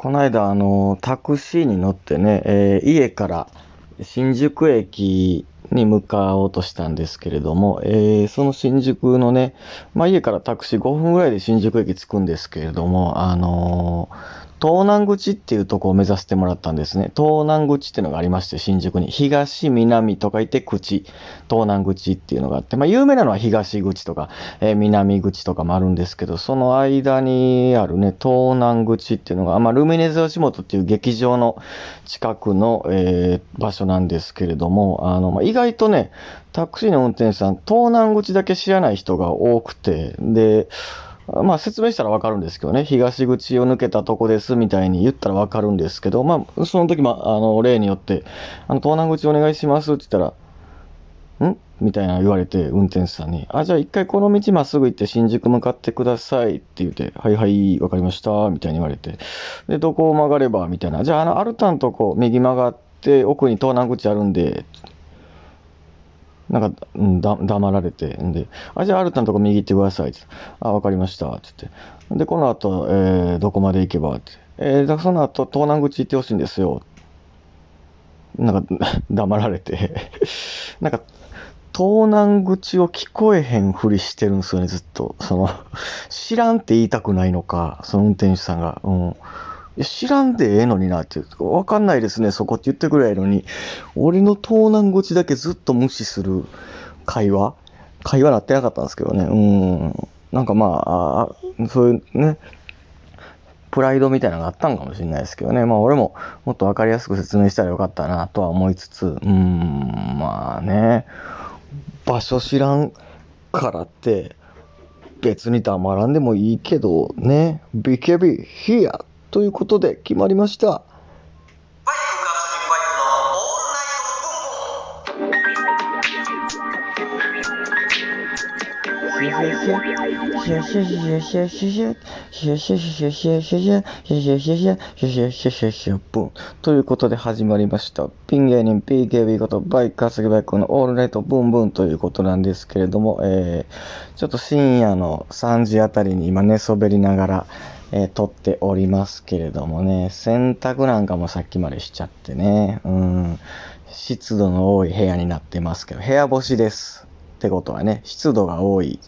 この間、あの、タクシーに乗ってね、えー家から新宿駅に向かおうとしたんですけれども、えーその新宿のね、まあ、家からタクシー5分ぐらいで新宿駅着くんですけれども、あのー東南口っていうとこを目指してもらったんですね。東南口っていうのがありまして、新宿に。東、南と書いて口、東南口っていうのがあって、まあ有名なのは東口とか、えー南口とかもあるんですけど、その間にあるね、東南口っていうのが、まあルミネズ吉本っていう劇場の近くの、えー場所なんですけれども、あの、まあ、意外とね、タクシーの運転手さん、東南口だけ知らない人が多くて、で、まあ説明したらわかるんですけどね、東口を抜けたとこですみたいに言ったらわかるんですけど、まあその時も、あの、例によって、あの、東南口お願いしますって言ったら、ん？みたいな言われて、運転手さんに、あ、じゃあ一回この道まっすぐ行って新宿向かってくださいって言って、はいはい、わかりました、みたいに言われて、で、どこを曲がれば、みたいな、じゃああの、アルタのとこ、右曲がって、奥に東南口あるんで、なんか、うん、だ、黙られて、んで、あ、じゃあ、アルタのとこ右行ってくださいって。あ、わかりました。って言って。で、この後、えー、どこまで行けば？って。えー、だその後、東南口行ってほしいんですよ。なんか、黙られて。なんか、東南口を聞こえへんふりしてるんですよね、ずっと。その、知らんって言いたくないのか、その運転手さんが。うん。知らんでええのになって。わかんないですね、そこって言ってくれないのに、俺の東南口だけずっと無視する会話？会話なってなかったんですけどね。うん。なんかまあ、あそういうね、プライドみたいなのがあったんかもしれないですけどね。まあ俺ももっとわかりやすく説明したらよかったなとは思いつつ、うーん、まあね、場所知らんからって、別に黙らんでもいいけどね、BKB here ということで決まりました。ということで始まりました。ピン芸人 PKB ことバイク稼ぎバイクのオールナイトブンブンということなんですけれども、えー、ちょっと深夜の3時あたりに今寝そべりながら、えー撮っておりますけれどもね、洗濯なんかもさっきまでしちゃってね、うん、湿度の多い部屋になってますけど、部屋干しです。ってことはね、湿度が多い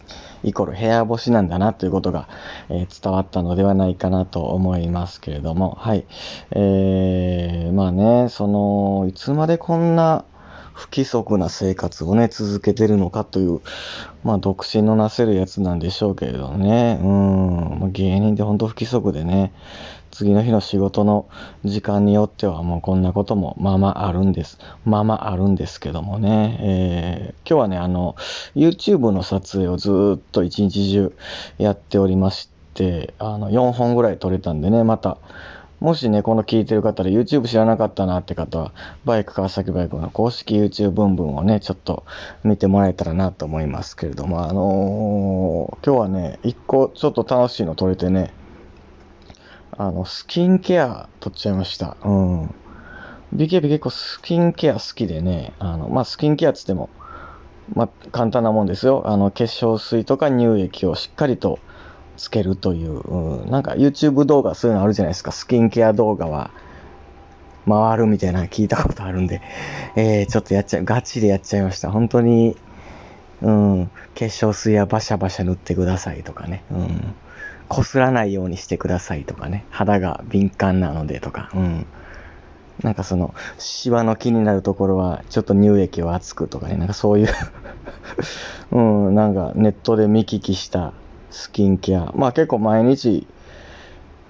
イコール部屋干しなんだなということが、えー伝わったのではないかなと思いますけれども、はい。えー、まあね、その、いつまでこんな不規則な生活をね、続けてるのかという、まあ、独身のなせるやつなんでしょうけれどね、うん、まあ芸人ってほんと不規則でね、次の日の仕事の時間によってはもうこんなこともまあまああるんです。まあまああるんですけどもね。えー今日はね、あの、YouTube の撮影をずっと一日中やっておりまして、あの、4本ぐらい撮れたんでね、また、もしね、この聞いてる方で YouTube 知らなかったなって方は、バイク川崎バイクの公式 YouTube 文文をね、ちょっと見てもらえたらなと思いますけれども、あのー今日はね、一個ちょっと楽しいの撮れてね、あの、スキンケア撮っちゃいました。うん。BKB 結構スキンケア好きでね、あの、まあ、スキンケアっつっても、まあ、簡単なもんですよ。あの、化粧水とか乳液をしっかりとつけるという、うん、なんか YouTube 動画そういうのあるじゃないですか。スキンケア動画は回るみたいなの聞いたことあるんで、えー、ちょっとやっちゃう、ガチでやっちゃいました。本当に、うん、化粧水はバシャバシャ塗ってくださいとかね、うん。こすらないようにしてくださいとかね。肌が敏感なのでとか、うん。なんかその、シワの気になるところは、ちょっと乳液を厚くとかね、なんかそういう うん、なんかネットで見聞きしたスキンケア。まあ結構毎日、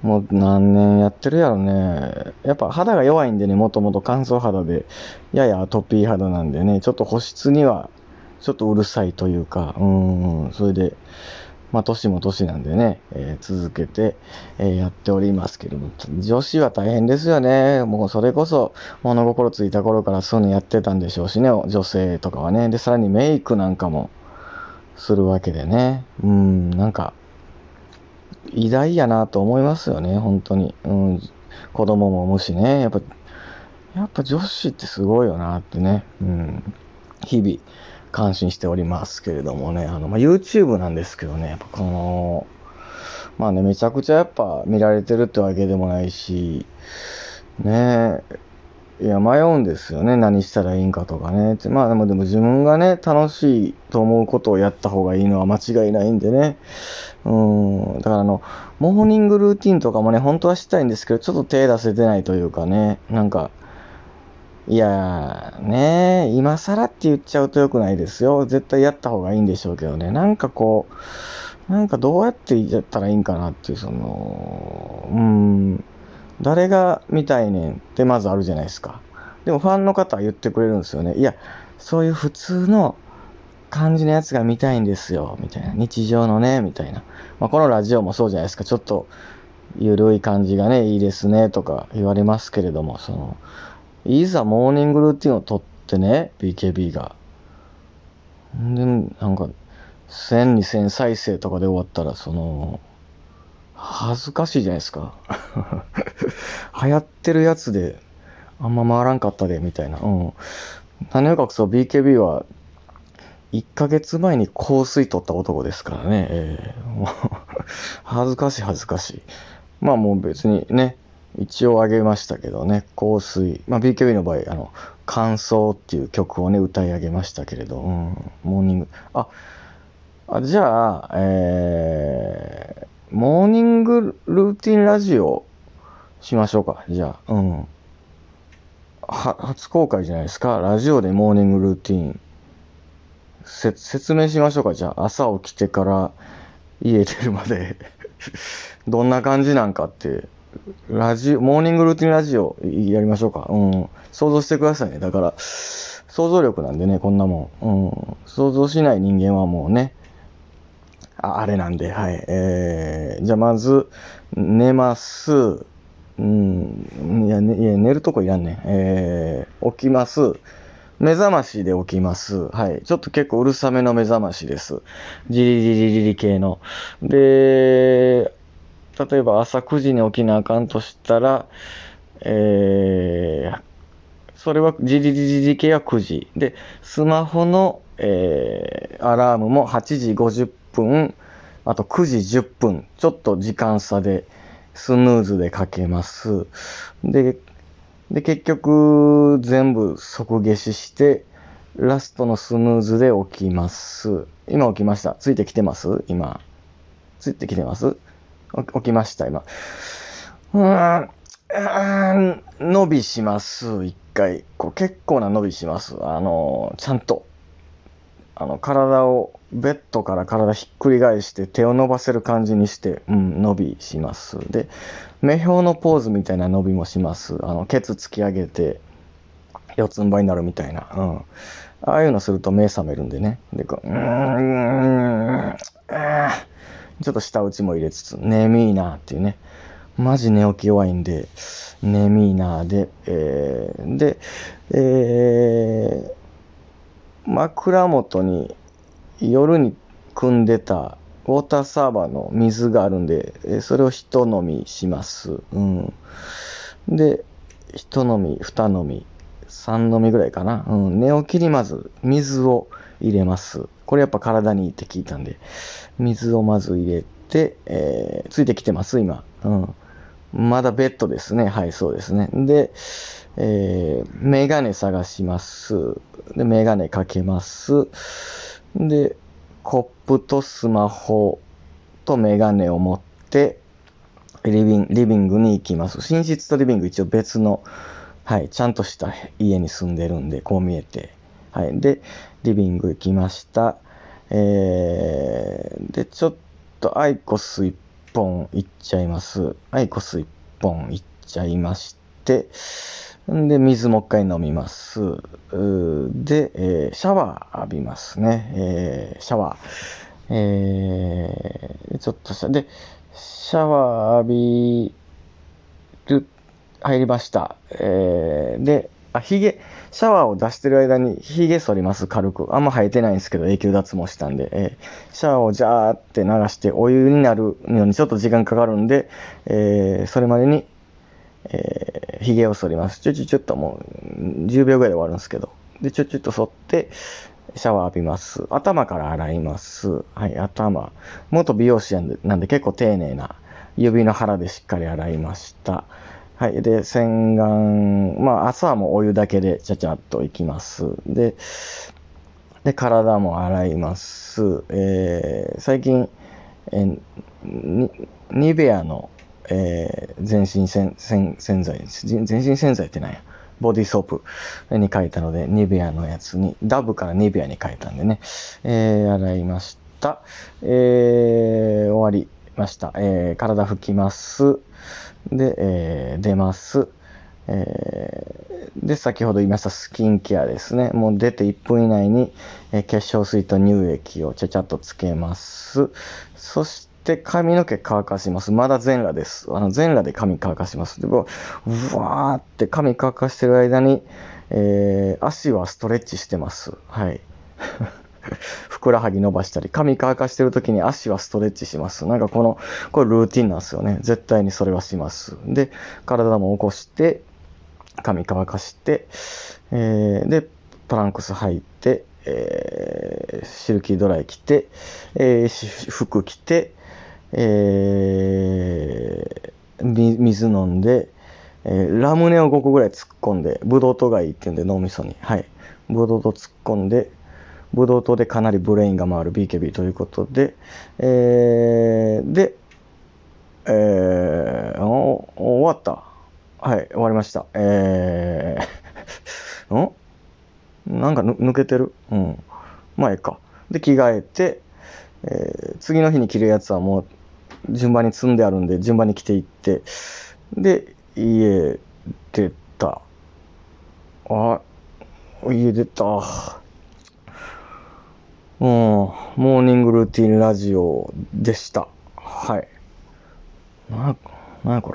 もう何年やってるやろね。やっぱ肌が弱いんでね、もともと乾燥肌で、ややアトピー肌なんでね、ちょっと保湿には、ちょっとうるさいというか、うん、それで、まあ、年も年なんでね、えー続けて、えーやっておりますけども、女子は大変ですよね。もうそれこそ物心ついた頃からそういうのやってたんでしょうしね、女性とかはね。で、さらにメイクなんかもするわけでね。うん、なんか、偉大やなと思いますよね、本当に。うん、子供も産むしね。やっぱ、やっぱ女子ってすごいよなってね。うん、日々感心しておりますけれどもね。あの、まあ、YouTube なんですけどね、やっぱこの、まあね、めちゃくちゃやっぱ見られてるってわけでもないし、ねえ、いや、迷うんですよね。何したらいいんかとかね。まあでも、でも自分がね、楽しいと思うことをやった方がいいのは間違いないんでね。うん。だからあの、モーニングルーティンとかもね、本当はしたいんですけど、ちょっと手出せてないというかね。なんか、いやー、ね今更って言っちゃうと良くないですよ。絶対やった方がいいんでしょうけどね。なんかこう、なんかどうやってやったらいいんかなっていう、その、うーん、誰が見たいねんってまずあるじゃないですか。でもファンの方は言ってくれるんですよね。いや、そういう普通の感じのやつが見たいんですよ、みたいな。日常のね、みたいな。まあ、このラジオもそうじゃないですか。ちょっと、ゆるい感じがね、いいですね、とか言われますけれども、その、いざモーニングルーティンを撮ってね、BKB が。んで、なんか、1000、2000再生とかで終わったら、その、恥ずかしいじゃないですか。流行ってるやつで、あんま回らんかったで、みたいな。うん。何を隠そう、BKB は、1ヶ月前に香水取った男ですからね。えーもう 恥ずかしい恥ずかしい。まあもう別にね、一応あげましたけどね、香水。まあ BKB の場合、あの、感想っていう曲をね、歌い上げましたけれど、うん、モーニング。あ、あじゃあ、えー、モーニングルーティンラジオしましょうか。じゃあ、うん。は、初公開じゃないですか。ラジオでモーニングルーティン。せ、説明しましょうか。じゃあ、朝起きてから家出るまで どんな感じなんかって、ラジオ、モーニングルーティンラジオやりましょうか。うん。想像してくださいね。だから、想像力なんでね、こんなもん。うん。想像しない人間はもうね、ああれなんで、はい。えー、じゃあまず、寝ます。うん、いや、ね、いや寝るとこいらんねん。えー、起きます。目覚ましで起きます。はい。ちょっと結構うるさめの目覚ましです。じりじりじり系の。で、例えば朝9時に起きなあかんとしたら、えー、それはじりじりじり系は9時。で、スマホの、えー、アラームも8時50分、あと9時10分、ちょっと時間差で、スヌーズでかけます。で、で、結局、全部即消しして、ラストのスヌーズで起きます。今起きました。ついてきてます？今。ついてきてます？お起きました、今。うーん、うーん伸びします、一回。こう結構な伸びします。あの、ちゃんと。あの、体を、ベッドから体ひっくり返して手を伸ばせる感じにして、うん、伸びします。で、目標のポーズみたいな伸びもします。あの、ケツ突き上げて、四つん這いになるみたいな。うん。ああいうのすると目覚めるんでね。で、こう、うーん、うんちょっと舌打ちも入れつつ、眠いなっていうね。マジ寝起き弱いんで、眠いなで、えー、で、えー、枕元に夜に組んでたウォーターサーバーの水があるんで、それを一飲みします。うん。で、一飲み、二飲み、三飲みぐらいかな。うん。寝起きにまず水を入れます。これやっぱ体にいいって聞いたんで、水をまず入れて、えーついてきてます、今。うん。まだベッドですね。はい、そうですね。で、えー、メガネ探します。で、メガネかけます。で、コップとスマホとメガネを持って、リビンリビングに行きます。寝室とリビング一応別の、はい、ちゃんとした家に住んでるんで、こう見えて。はい。で、リビング行きました。えー、で、ちょっとアイコス一本いっちゃいます。アイコス一本いっちゃいまして、んで、水もう一回飲みます。で、えーシャワー浴びますね。えーシャワー。えーちょっとした。で、シャワー浴びる、入りました。えーで、あ、髭、シャワーを出してる間に髭剃ります、軽く。あんま生えてないんですけど、永久脱毛したんで。えーシャワーをジャーって流してお湯になるのにちょっと時間かかるんで、えーそれまでに、えー、髭を剃ります。ちょちょちょっともう、10秒ぐらいで終わるんですけど。で、ちょちょっと剃って、シャワー浴びます。頭から洗います。はい、頭。元美容師なんでなんで結構丁寧な指の腹でしっかり洗いました。はい。で、洗顔。まあ、朝はもうお湯だけでちゃちゃっといきます。で、で、体も洗います。えー最近、えーにニベアの、えー全身洗洗洗剤、全身洗剤ってなんや？ボディーソープに書いたので、ニベアのやつに、ダブからニベアに書いたんでね、えー洗いました。えー終わりました。えー体拭きます。で、えー出ます。えーで、先ほど言いましたスキンケアですね。もう出て1分以内に、えー化粧水と乳液をちゃちゃっとつけます。そして髪の毛乾かします。まだ全裸です。あの全裸で髪乾かします。で、こううわーって髪乾かしてる間に、えー足はストレッチしてます。はい。くらはぎ伸ばしたり、髪乾かしてる時に足はストレッチします。なんかこの、これルーティンなんですよね。絶対にそれはします。で、体も起こして、髪乾かして、えーで、トランクス履いて、えーシルキードライ着て、えー服着て、えー水飲んで、えーラムネを5個ぐらい突っ込んで、ブドウ糖がいいっていうんで脳みそに、はい。ブドウ糖突っ込んで、ブドウ糖でかなりブレインが回る BKB ということで、えーで、えーお終わった。はい、終わりました。えー、んなんか抜けてる？うん。まあ、ええか。で、着替えて、えー次の日に着るやつはもう順番に積んであるんで、順番に着ていって、で、家出た。あ、家出た。うん、モーニングルーティンラジオでした。はい。な、なにこれ？